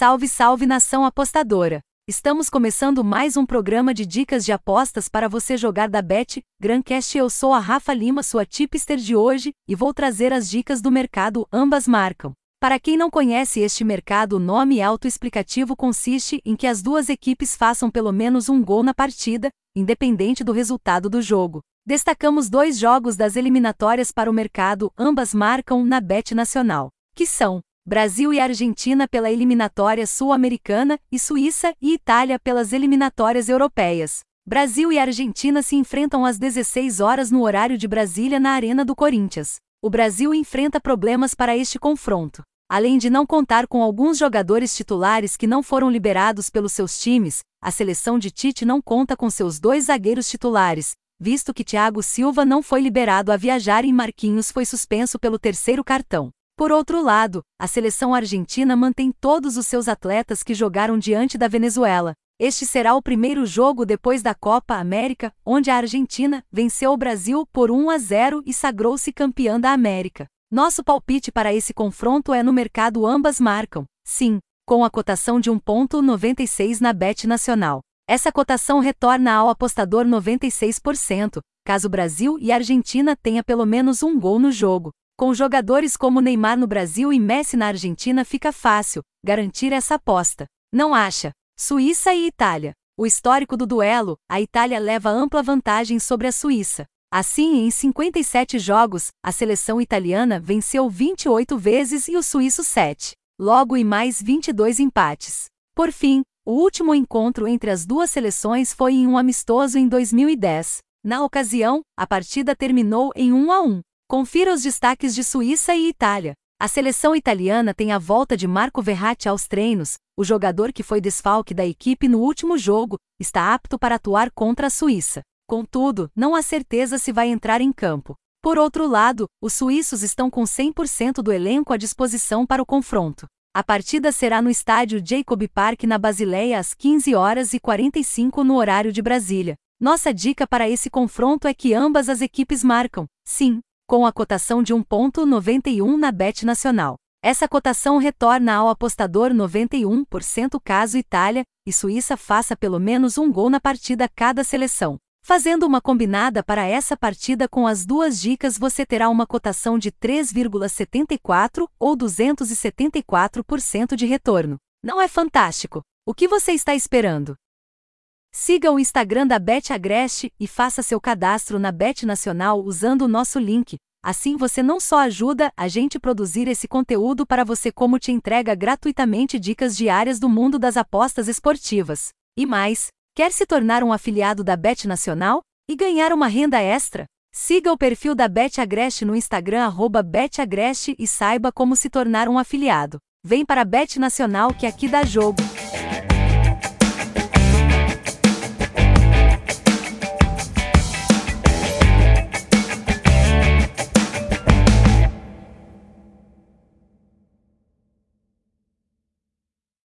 Salve, salve nação apostadora! Estamos começando mais um programa de dicas de apostas para você jogar da Bet, Grandcast. Eu sou a Rafa Lima, sua tipster de hoje, e vou trazer as dicas do mercado Ambas Marcam. Para quem não conhece este mercado, o nome autoexplicativo consiste em que as duas equipes façam pelo menos um gol na partida, independente do resultado do jogo. Destacamos dois jogos das eliminatórias para o mercado, ambas marcam na Bet Nacional, que são Brasil e Argentina pela eliminatória sul-americana e Suíça e Itália pelas eliminatórias europeias. Brasil e Argentina se enfrentam às 16 horas no horário de Brasília na Arena do Corinthians. O Brasil enfrenta problemas para este confronto. Além de não contar com alguns jogadores titulares que não foram liberados pelos seus times, a seleção de Tite não conta com seus dois zagueiros titulares, visto que Thiago Silva não foi liberado a viajar e Marquinhos foi suspenso pelo terceiro cartão. Por outro lado, a seleção argentina mantém todos os seus atletas que jogaram diante da Venezuela. Este será o primeiro jogo depois da Copa América, onde a Argentina venceu o Brasil por 1 a 0 e sagrou-se campeã da América. Nosso palpite para esse confronto é no mercado ambas marcam, sim, com a cotação de 1,96 na Bet Nacional. Essa cotação retorna ao apostador 96%, caso Brasil e Argentina tenha pelo menos um gol no jogo. Com jogadores como Neymar no Brasil e Messi na Argentina fica fácil garantir essa aposta. Não acha? Suíça e Itália. O histórico do duelo, a Itália leva ampla vantagem sobre a Suíça. Assim, em 57 jogos, a seleção italiana venceu 28 vezes e o suíço 7. Logo e mais 22 empates. Por fim, o último encontro entre as duas seleções foi em um amistoso em 2010. Na ocasião, a partida terminou em 1 a 1. Confira os destaques de Suíça e Itália. A seleção italiana tem a volta de Marco Verratti aos treinos. O jogador que foi desfalque da equipe no último jogo está apto para atuar contra a Suíça. Contudo, não há certeza se vai entrar em campo. Por outro lado, os suíços estão com 100% do elenco à disposição para o confronto. A partida será no estádio Jacob Park na Basileia às 15 horas e 45 no horário de Brasília. Nossa dica para esse confronto é que ambas as equipes marcam. Sim, com a cotação de 1,91 na Bet Nacional. Essa cotação retorna ao apostador 91% caso Itália e Suíça faça pelo menos um gol na partida cada seleção. Fazendo uma combinada para essa partida com as duas dicas, você terá uma cotação de 3,74 ou 274% de retorno. Não é fantástico? O que você está esperando? Siga o Instagram da Bet Agreste e faça seu cadastro na Bet Nacional usando o nosso link. Assim você não só ajuda a gente produzir esse conteúdo para você, como te entrega gratuitamente dicas diárias do mundo das apostas esportivas. E mais, quer se tornar um afiliado da Bet Nacional e ganhar uma renda extra? Siga o perfil da Bet Agreste no Instagram @betagreste e saiba como se tornar um afiliado. Vem para a Bet Nacional que aqui dá jogo.